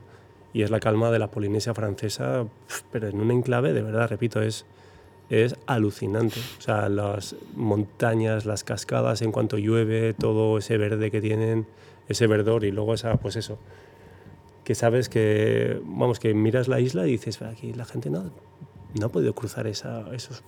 Y es la calma de la Polinesia francesa, pero en un enclave, de verdad, repito, es, es alucinante. O sea, las montañas, las cascadas, en cuanto llueve, todo ese verde que tienen ese verdor y luego esa, pues eso, que sabes que, vamos, que miras la isla y dices, aquí la gente no, no ha podido cruzar esa, esos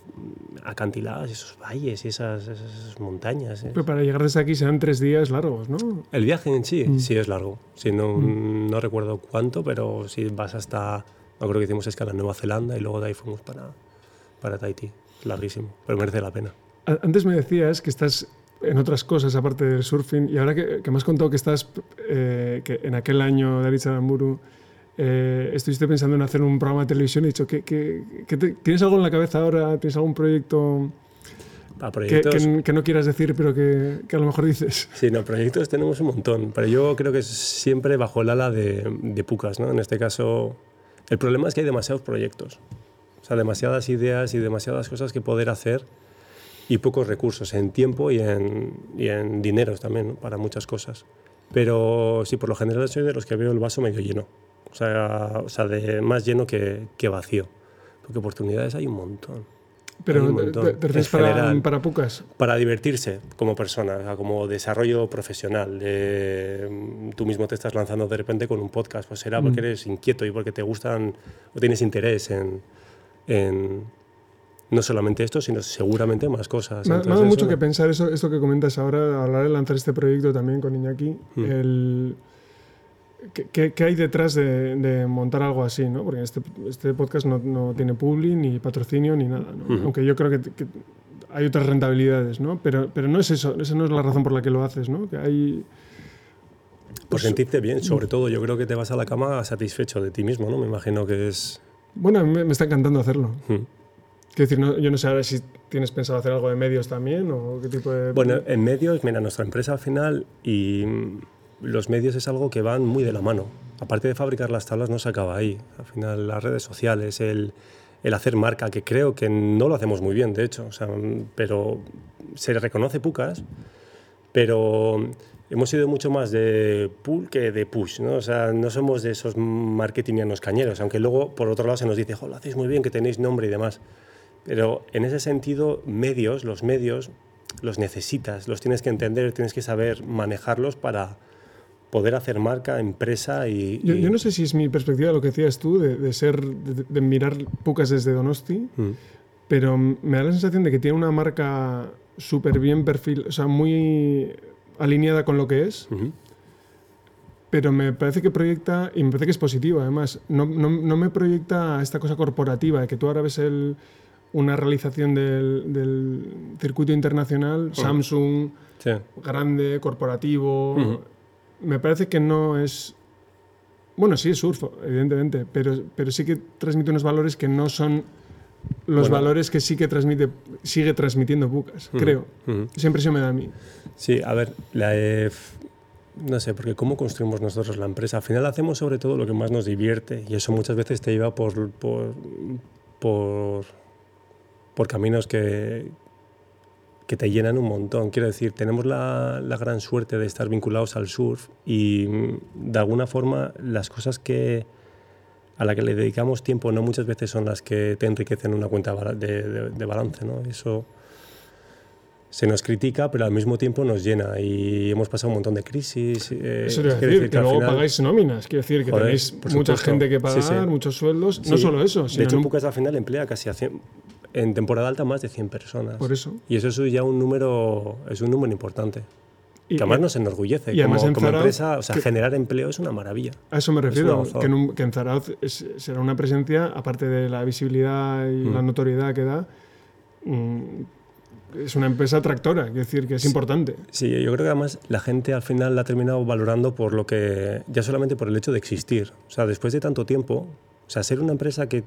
acantilados, esos valles y esas, esas montañas. ¿eh? Pero para llegar desde aquí serán tres días largos, ¿no? El viaje en sí, mm. sí es largo. Sí, no, mm. no recuerdo cuánto, pero si vas hasta, no creo que hicimos escala en Nueva Zelanda y luego de ahí fuimos para, para Tahití. Larguísimo, pero merece la pena. Antes me decías que estás en otras cosas aparte del surfing. Y ahora que, me has contado que estás, eh, que en aquel año, David Saramburu, eh, estuviste pensando en hacer un programa de televisión, he dicho, ¿qué, ¿tienes algo en la cabeza ahora? ¿Tienes algún proyecto? Que, no quieras decir, pero que, a lo mejor dices. Sí, no, proyectos tenemos un montón, pero yo creo que es siempre bajo el ala de, de Pucas, ¿no? En este caso, el problema es que hay demasiados proyectos, o sea, demasiadas ideas y demasiadas cosas que poder hacer y pocos recursos en tiempo y en, y en dineros también para muchas cosas. Pero sí, por lo general soy de los que veo el vaso medio lleno, o sea, o sea de más lleno que, que vacío, porque oportunidades hay un montón. Pero ¿te, para, para Pucas? Para divertirse como persona, como desarrollo profesional. De, tú mismo te estás lanzando de repente con un podcast, pues será porque mm. eres inquieto y porque te gustan o tienes interés en, en, no solamente esto, sino seguramente más cosas. Me, ha dado mucho que pensar eso, esto que comentas ahora, a hablar de lanzar este proyecto también con Iñaki. Hmm. El, ¿qué, ¿qué, hay detrás de, montar algo así? ¿no? Porque este, este podcast no, no, tiene publi, ni patrocinio, ni nada. Hmm. Aunque yo creo que, hay otras rentabilidades, ¿no? Pero, pero no es eso, esa no es la razón por la que lo haces, ¿no? Que hay... Por pues, sentirte bien, sobre todo yo creo que te vas a la cama satisfecho de ti mismo, ¿no? Me imagino que es... Bueno, me, me está encantando hacerlo. Hmm. Quiero decir, yo no sé ahora si tienes pensado hacer algo de medios también o qué tipo de... Bueno, en medios, mira, nuestra empresa al final y los medios es algo que van muy de la mano. Aparte de fabricar las tablas no se acaba ahí. Al final las redes sociales, el, el hacer marca, que creo que no lo hacemos muy bien, de hecho, o sea, pero se reconoce Pucas, pero hemos sido mucho más de pull que de push, ¿no? O sea, no somos de esos marketingianos cañeros, aunque luego, por otro lado, se nos dice, jo, lo hacéis muy bien, que tenéis nombre y demás. Pero en ese sentido, medios, los medios, los necesitas, los tienes que entender, tienes que saber manejarlos para poder hacer marca, empresa y... Yo, no sé si es mi perspectiva lo que decías tú, de, ser, de, mirar Pucas desde Donosti, mm. pero me da la sensación de que tiene una marca súper bien perfil, o sea, muy alineada con lo que es. Pero me parece que proyecta, y me parece que es positivo además, no, no, no me proyecta esta cosa corporativa, de que tú ahora ves el, una realización del, circuito internacional, Samsung, grande, corporativo. Me parece que no es. Bueno, sí es surf, evidentemente, pero, pero sí que transmite unos valores que no son los valores que sí que transmite, sigue transmitiendo Bucas, creo. Esa impresión me da a mí. Sí, a ver, la, no sé, porque cómo construimos nosotros la empresa. Al final hacemos sobre todo lo que más nos divierte y eso muchas veces te lleva por, por, por por caminos que, que te llenan un montón. Quiero decir, tenemos la, la, gran suerte de estar vinculados al surf y mm, de alguna forma las cosas que a la que le dedicamos tiempo no muchas veces son las que te enriquecen una cuenta de, de, de balance. ¿no? Eso se nos critica, pero al mismo tiempo nos llena y hemos pasado un montón de crisis. Eh, Eso quiere decir, que, luego pagáis nóminas, quiere decir que tenéis mucha gente que pagar, muchos sueldos, no solo eso. Sino de hecho, en Pucas al final emplea casi a 100, en temporada alta más de 100 personas. Por eso. Y eso es ya un número, es un número importante. Y, que además nos enorgullece. Y además como, como empresa, o sea, generar empleo es una maravilla. A eso me refiero, que en, que en Zarauz será una presencia, aparte de la visibilidad y la mm. notoriedad que da, mm, es una empresa tractora, es decir, que es importante. Sí, yo creo que además la gente al final la ha terminado valorando por lo que, ya solamente por el hecho de existir. O sea, después de tanto tiempo, o sea, ser una empresa que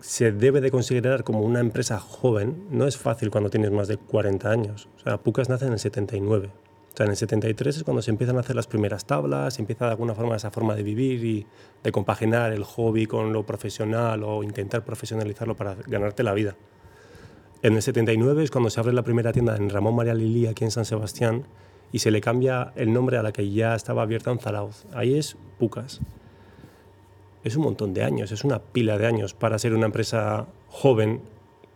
se debe de considerar como una empresa joven no es fácil cuando tienes más de 40 años. O sea, Pucas nace en el 79. O sea, en el 73 es cuando se empiezan a hacer las primeras tablas, se empieza de alguna forma esa forma de vivir y de compaginar el hobby con lo profesional o intentar profesionalizarlo para ganarte la vida. En el 79 es cuando se abre la primera tienda en Ramón María Lili, aquí en San Sebastián, y se le cambia el nombre a la que ya estaba abierta en Zarauz. Ahí es Pucas es un montón de años, es una pila de años para ser una empresa joven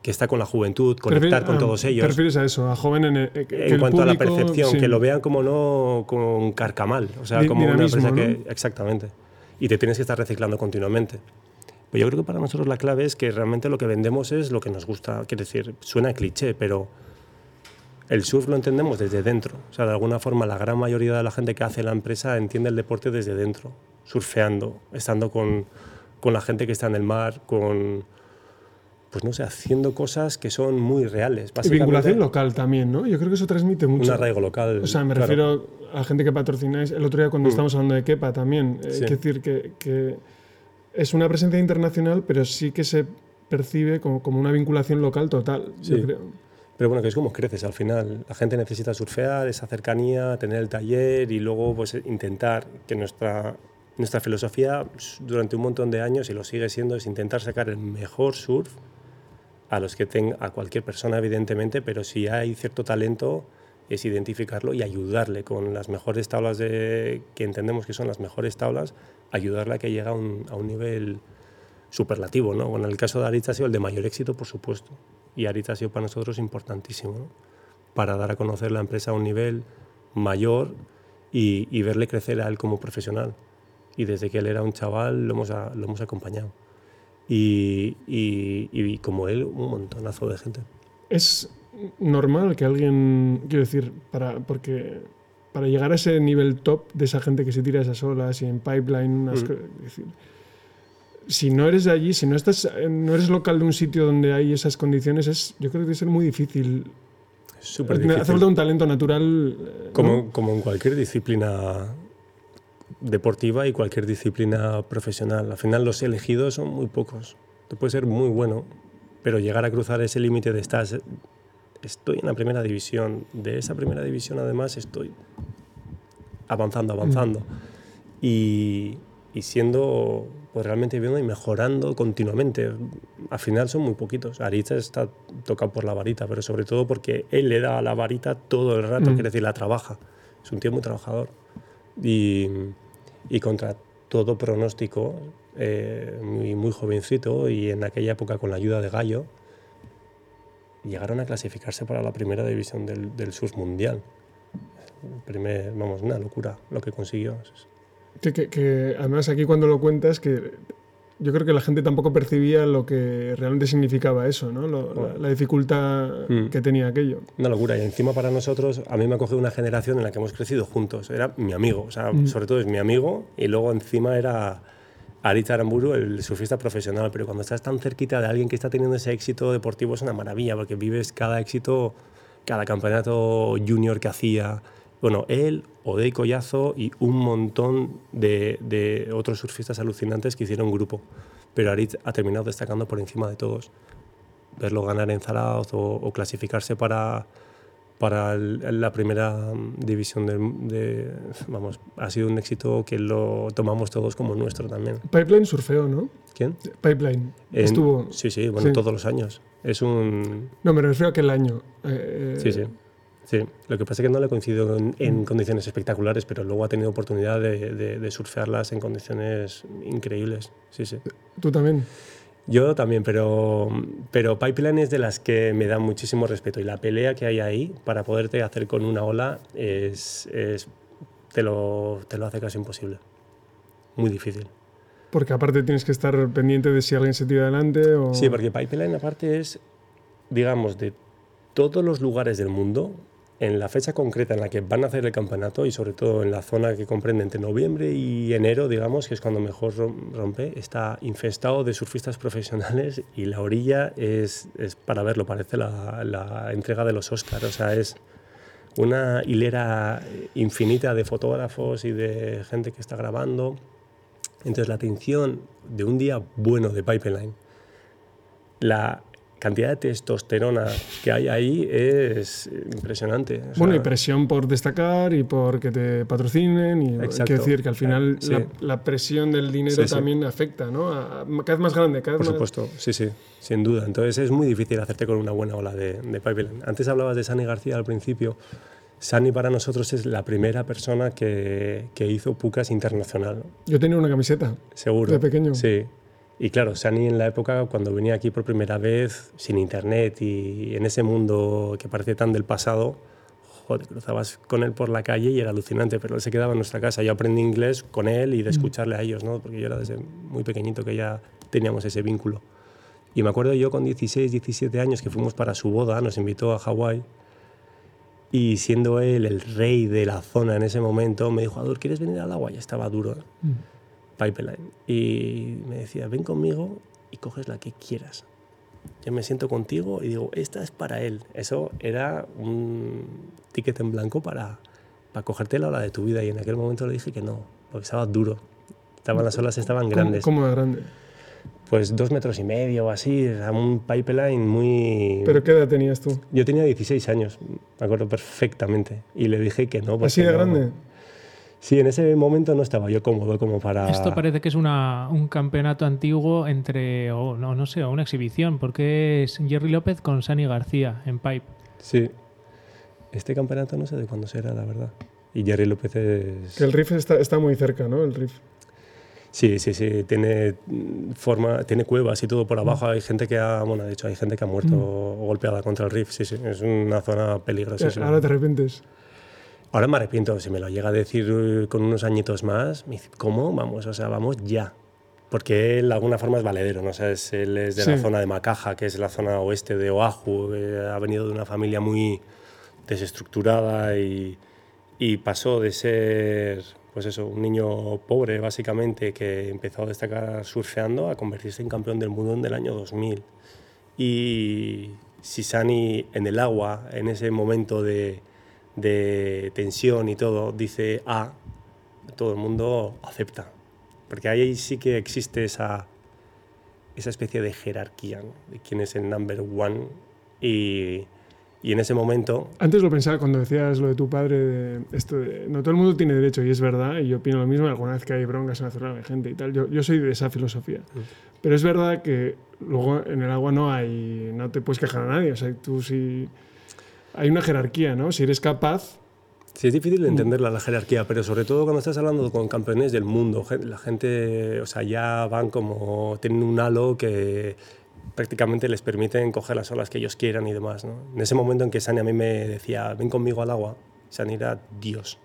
que está con la juventud, conectar con todos ellos. ¿Te refieres a eso? A joven en, en cuanto a la percepción, que lo vean como no con carcamal, o sea, como una empresa que... Exactamente. Y te tienes que estar reciclando continuamente. Pero yo creo que para nosotros la clave es que realmente lo que vendemos es lo que nos gusta. Quiere decir, suena cliché, pero el surf lo entendemos desde dentro. O sea, de alguna forma la gran mayoría de la gente que hace la empresa entiende el deporte desde dentro surfeando, estando con, con, la gente que está en el mar, con, pues no sé, haciendo cosas que son muy reales. Y vinculación local también, ¿no? Yo creo que eso transmite mucho. Un arraigo local. O sea, me refiero a gente que patrocináis. El otro día cuando mm. estamos hablando de Kepa también, eh, es decir que, que, es una presencia internacional, pero sí que se percibe como, como una vinculación local total, yo creo. Pero bueno, que es como creces al final. La gente necesita surfear, esa cercanía, tener el taller y luego pues intentar que nuestra nuestra filosofía durante un montón de años, y lo sigue siendo, es intentar sacar el mejor surf a los que tenga, a cualquier persona evidentemente, pero si hay cierto talento es identificarlo y ayudarle con las mejores tablas de, que entendemos que son las mejores tablas, ayudarle a que llegue a un, a un nivel superlativo. ¿no? Bueno, en el caso de Aritz ha sido el de mayor éxito, por supuesto, y Aritz ha sido para nosotros importantísimo, para dar a conocer la empresa a un nivel mayor y, y verle crecer a él como profesional y desde que él era un chaval lo hemos, lo hemos acompañado. Y, y, como él, un montonazo de gente. Es normal que alguien, quiero decir, para, porque para llegar a ese nivel top de esa gente que se tira esas olas y en pipeline, mm. decir, si no eres de allí, si no, estás, no eres local de un sitio donde hay esas condiciones, es, yo creo que debe ser muy difícil. Súper difícil. Hace falta un talento natural. Como, como en cualquier disciplina deportiva y cualquier disciplina profesional. Al final los elegidos son muy pocos. Tú puedes ser muy bueno, pero llegar a cruzar ese límite de estar, estoy en la primera división, de esa primera división además estoy avanzando, avanzando. Mm. Y, y, siendo pues, realmente viendo y mejorando continuamente. Al final son muy poquitos. Aritz está tocado por la varita, pero sobre todo porque él le da a la varita todo el rato, mm. quiere decir, la trabaja. Es un tío muy trabajador. Y, y contra todo pronóstico, eh, muy, muy jovencito y en aquella época con la ayuda de Gallo, llegaron a clasificarse para la primera división del, del surf mundial. Primer, vamos, una locura lo que consiguió. Que, que, que, además aquí cuando lo cuentas, que yo creo que la gente tampoco percibía lo que realmente significaba eso, ¿no? la, dificultad mm. que tenía aquello. Una locura. Y encima para nosotros, a mí me ha cogido una generación en la que hemos crecido juntos. Era mi amigo, o sea, mm. sobre todo es mi amigo. Y luego encima era Aritz Aramburu, el surfista profesional. Pero cuando estás tan cerquita de alguien que está teniendo ese éxito deportivo es una maravilla, porque vives cada éxito, cada campeonato junior que hacía. Bueno, él, Odey Collazo y un montón de, de, otros surfistas alucinantes que hicieron grupo. Pero Aritz ha terminado destacando por encima de todos. Verlo ganar en Zarauz o, clasificarse para, para la primera división de, de, Vamos, ha sido un éxito que lo tomamos todos como nuestro también. Pipeline surfeo, ¿no? ¿Quién? Pipeline. Estuvo... Sí, sí, bueno, todos los años. Es un... No, me refiero a aquel año. Eh, sí, sí. Sí, lo que pasa es que no le coincido en, mm. condiciones espectaculares, pero luego ha tenido oportunidad de, de, surfearlas en condiciones increíbles. Sí, sí. ¿Tú también? Yo también, pero, pero Pipeline es de las que me da muchísimo respeto y la pelea que hay ahí para poderte hacer con una ola es, es te, lo, te lo hace casi imposible. Muy difícil. Porque aparte tienes que estar pendiente de si alguien se tira adelante o... Sí, porque Pipeline aparte es, digamos, de todos los lugares del mundo, en la fecha concreta en la que van a hacer el campeonato y sobre todo en la zona que comprende entre noviembre y enero, digamos, que es cuando mejor rompe, está infestado de surfistas profesionales y la orilla es, es para verlo, parece la, la, entrega de los Oscars, o sea, es una hilera infinita de fotógrafos y de gente que está grabando. Entonces la atención de un día bueno de Pipeline, la cantidad de testosterona que hay ahí es impresionante. bueno, y presión por destacar y por que te patrocinen. Y Exacto. decir que al final la, presión del dinero también afecta, ¿no? cada vez más grande, cada vez Por supuesto, sí, sí, sin duda. Entonces es muy difícil hacerte con una buena ola de, de pipeline. Antes hablabas de Sani García al principio. Sani para nosotros es la primera persona que, que hizo Pucas internacional. Yo tenía una camiseta. Seguro. De pequeño. Sí, y claro, Sani en la época, cuando venía aquí por primera vez, sin internet y en ese mundo que parece tan del pasado, joder, cruzabas con él por la calle y era alucinante, pero él se quedaba en nuestra casa. Yo aprendí inglés con él y de mm. escucharle a ellos, ¿no? porque yo era desde muy pequeñito que ya teníamos ese vínculo. Y me acuerdo yo con 16, 17 años que fuimos para su boda, nos invitó a Hawái. Y siendo él el rey de la zona en ese momento, me dijo, Adur, ¿quieres venir al agua? Ya estaba duro. Mm. Pipeline. Y me decía, ven conmigo y coges la que quieras. Yo me siento contigo y digo, esta es para él. Eso era un ticket en blanco para, para cogerte la ola de tu vida. Y en aquel momento le dije que no, porque estaba duro. Estaban, las olas estaban grandes. ¿Cómo, de grande? Pues dos metros y medio o así, era un pipeline muy... ¿Pero qué edad tenías tú? Yo tenía 16 años, me acuerdo perfectamente. Y le dije que no. ¿Así de grande? Sí, en ese momento no estaba yo cómodo como para... Esto parece que es una, un campeonato antiguo entre, o no, no sé, una exhibición, porque es Jerry López con Sani García en Pipe. Sí. Este campeonato no sé de cuándo será, la verdad. Y Jerry López es... Que el riff está, está muy cerca, ¿no? El riff. Sí, sí, sí, tiene forma, tiene cuevas y todo por abajo. Hay gente que ha, bueno, de hecho hay gente que ha muerto mm. golpeada contra el riff. Sí, sí, es una zona peligrosa. Ahora te arrepientes. Ahora me arrepiento, si me lo llega a decir eh, con unos añitos más, me dice, ¿cómo? Vamos, o sea, vamos ya. Porque él de alguna forma es valedero, ¿no? O sea, él es de la zona de Macaja, que es la zona oeste de Oahu, ha venido de una familia muy desestructurada y, y pasó de ser, pues eso, un niño pobre básicamente que empezó a destacar surfeando a convertirse en campeón del mundo en el año 2000. Y Sisani en el agua, en ese momento de de tensión y todo dice A, todo el mundo acepta. Porque ahí sí que existe esa, esa especie de jerarquía de quién es el number one y, y, en ese momento... Antes lo pensaba cuando decías lo de tu padre, de esto no todo el mundo tiene derecho y es verdad, y yo opino lo mismo, alguna vez que hay broncas en la zona de gente y tal, yo, yo soy de esa filosofía. Mm. Pero es verdad que luego en el agua no hay, no te puedes quejar a nadie, o sea, tú si hay una jerarquía, ¿no? Si eres capaz... Sí, es difícil de entenderla la jerarquía, pero sobre todo cuando estás hablando con campeones del mundo, la gente, o sea, ya van como, tienen un halo que prácticamente les permiten coger las olas que ellos quieran y demás, ¿no? En ese momento en que Sani a mí me decía, ven conmigo al agua, Sani era Dios.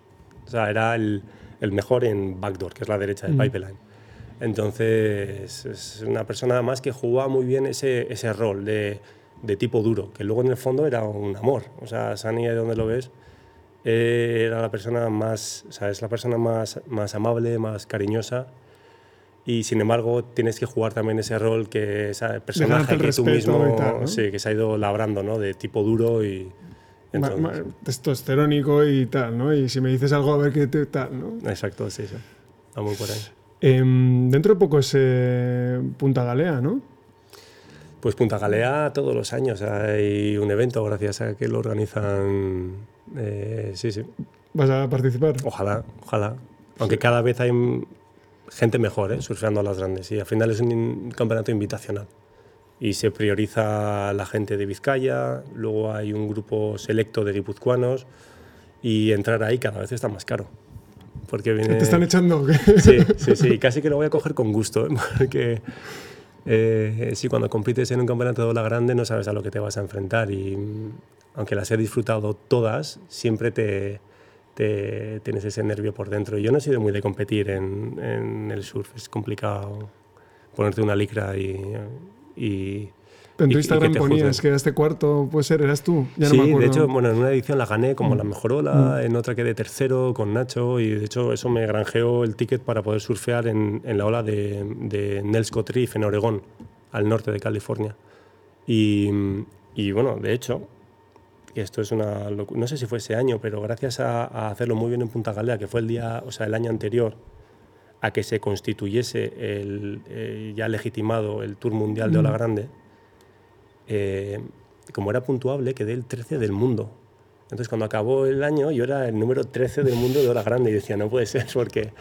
O sea, era el, el mejor en backdoor, que es la derecha del mm. pipeline. Entonces, es una persona más que jugaba muy bien ese, ese rol de de tipo duro, que luego en el fondo era un amor. O sea, Sani, de donde lo ves, era la persona más, o sea, es la persona más, más amable, más cariñosa. Y sin embargo, tienes que jugar también ese rol que ese personaje que tú mismo sí, que se ha ido labrando, ¿no? De tipo duro y. testosterónico y tal, ¿no? Y si me dices algo, a ver qué tal, ¿no? Exacto, sí, sí. Vamos por ahí. Em, dentro de poco es eh, Punta Galea, ¿no? Pues Punta Galea todos los años hay un evento gracias a que lo organizan. Eh, sí, sí. ¿Vas a participar? Ojalá, ojalá. Aunque cada vez hay gente mejor ¿eh? surfeando a las grandes y al final es un campeonato invitacional. y se prioriza la gente de Vizcaya, luego hay un grupo selecto de guipuzcoanos y entrar ahí cada vez está más caro. Porque viene... ¿Te están echando? Sí, sí, sí, casi que lo voy a coger con gusto, ¿eh? porque eh, sí, cuando compites en un campeonato de ola grande no sabes a lo que te vas a enfrentar y mm, aunque las he disfrutado todas, siempre te, te tienes ese nervio por dentro. Yo no he sido muy de competir en, en el surf, es complicado ponerte una licra y y, en tu Instagram ponías que este cuarto, puede ser, eras tú. Ya sí, de hecho, bueno, en una edición la gané como la mm. mejor ola, mm. en otra quedé tercero con Nacho y de hecho eso me granjeó el ticket para poder surfear en, en la ola de, de Nelscott Reef en Oregón, al norte de California. Y, y bueno, de hecho, esto es una no sé si fue ese año, pero gracias a, hacerlo muy bien en Punta Galea, que fue el día, o sea, el año anterior a que se constituyese el eh, ya legitimado el Tour Mundial de Ola Grande, eh, como era puntuable, quedé el 13 del mundo. Entonces, cuando acabó el año, yo era el número 13 del mundo de Ola Grande y decía, no puede ser, porque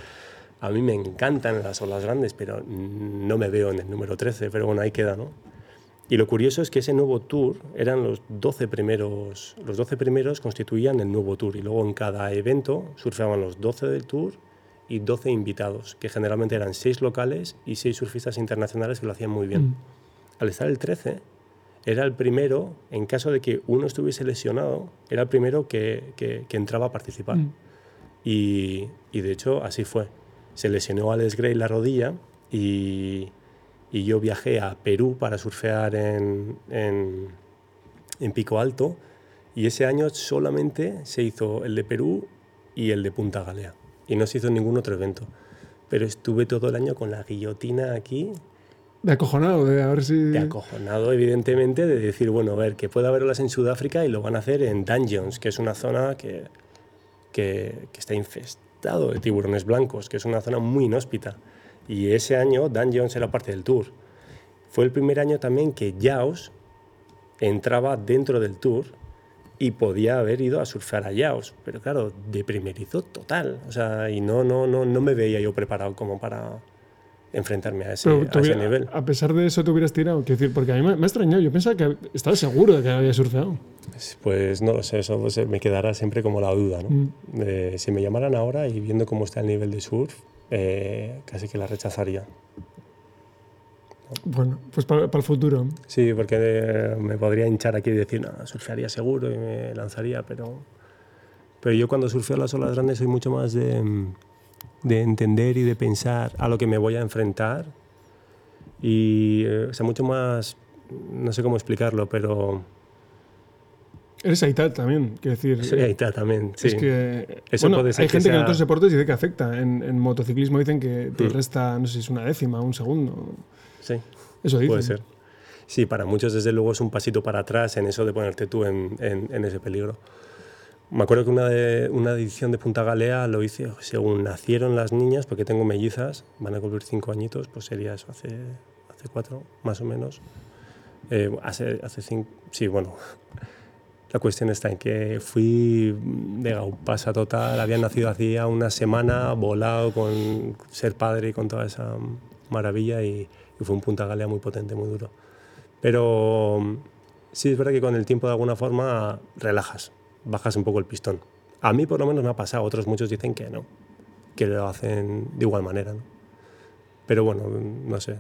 a mí me encantan las olas grandes, pero no me veo en el número 13, pero bueno, ahí queda, ¿no? Y lo curioso es que ese nuevo tour eran los 12 primeros, los 12 primeros constituían el nuevo tour y luego en cada evento surfeaban los 12 del tour y 12 invitados, que generalmente eran 6 locales y 6 surfistas internacionales que lo hacían muy bien. Mm. Al estar el 13, era el primero, en caso de que uno estuviese lesionado, era el primero que, que, entraba a participar. Mm. Y, y, de hecho así fue. Se lesionó Alex Gray la rodilla y, y yo viajé a Perú para surfear en, en, en Pico Alto y ese año solamente se hizo el de Perú y el de Punta Galea y no se hizo ningún otro evento. Pero estuve todo el año con la guillotina aquí. De acojonado, de a ver si. De acojonado, evidentemente, de decir, bueno, a ver, que puede haberlas en Sudáfrica y lo van a hacer en Dungeons, que es una zona que, que, que está infestado de tiburones blancos, que es una zona muy inhóspita. Y ese año Dungeons era parte del tour. Fue el primer año también que Jaws entraba dentro del tour y podía haber ido a surfear a Yaos, pero claro, de primerizo total, o sea, y no, no, no, no me veía yo preparado como para enfrentarme a ese, nivel. A pesar de eso te hubieras tirado, quiero decir, porque a mí me, ha extrañado, yo pensaba que estaba seguro de que había surfeado. Pues, pues no lo sé, eso pues, me quedará siempre como la duda, ¿no? Mm. si me llamaran ahora y viendo cómo está el nivel de surf, eh, casi que la rechazaría. Bueno, pues para, el futuro. Sí, porque eh, me podría hinchar aquí y decir, no, surfearía seguro y me lanzaría, pero, pero yo cuando surfeo las olas grandes soy mucho más de, de entender y de pensar a lo que me voy a enfrentar y, eh, o sea, mucho más, no sé cómo explicarlo, pero... Eres Aital también, quiero decir. Soy también, sí. Es que, bueno, hay gente que, en otros deportes dice que afecta. En, en motociclismo dicen que te mm. resta, no sé si es una décima, un segundo. Sí. Eso Puede ser. Sí, para muchos desde luego es un pasito para atrás en eso de ponerte tú en, en, ese peligro. Me acuerdo que una, de, una edición de Punta Galea lo hice según nacieron las niñas, porque tengo mellizas, van a cumplir cinco añitos, pues sería eso, hace, hace cuatro más o menos. Eh, hace, hace cinco, sí, bueno. La cuestión está en que fui de gaupasa total, había nacido hacía una semana, volado con ser padre y con toda esa maravilla y, y fue un Punta Galea muy potente, muy duro. Pero sí es verdad que con el tiempo de alguna forma relajas, bajas un poco el pistón. A mí por lo menos me ha pasado, otros muchos dicen que no, que lo hacen de igual manera. ¿no? Pero bueno, no sé,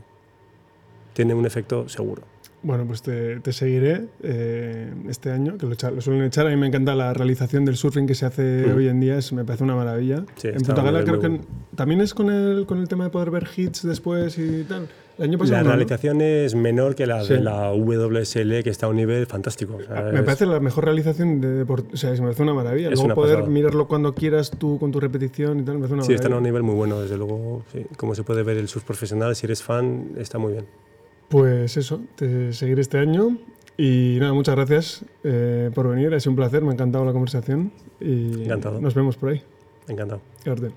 tiene un efecto seguro. Bueno, pues te, te seguiré eh, este año, que lo, lo, suelen echar. A mí me encanta la realización del surfing que se hace mm. hoy en día, es, me parece una maravilla. en Punta Gala creo que también es con el, con el tema de poder ver hits después y tal. la realización es menor que la de la WSL, que está a un nivel fantástico. me parece la mejor realización de deporte. O sea, me parece una maravilla. Luego poder mirarlo cuando quieras tú con tu repetición y tal, me parece una sí, está a un nivel muy bueno, desde luego. Como se puede ver el surf profesional, si eres fan, está muy bien. Pues eso, te seguiré este año. Y nada, muchas gracias eh, por venir. Ha sido un placer, me ha encantado la conversación. Y Encantado. Nos vemos por ahí. Encantado. Qué orden.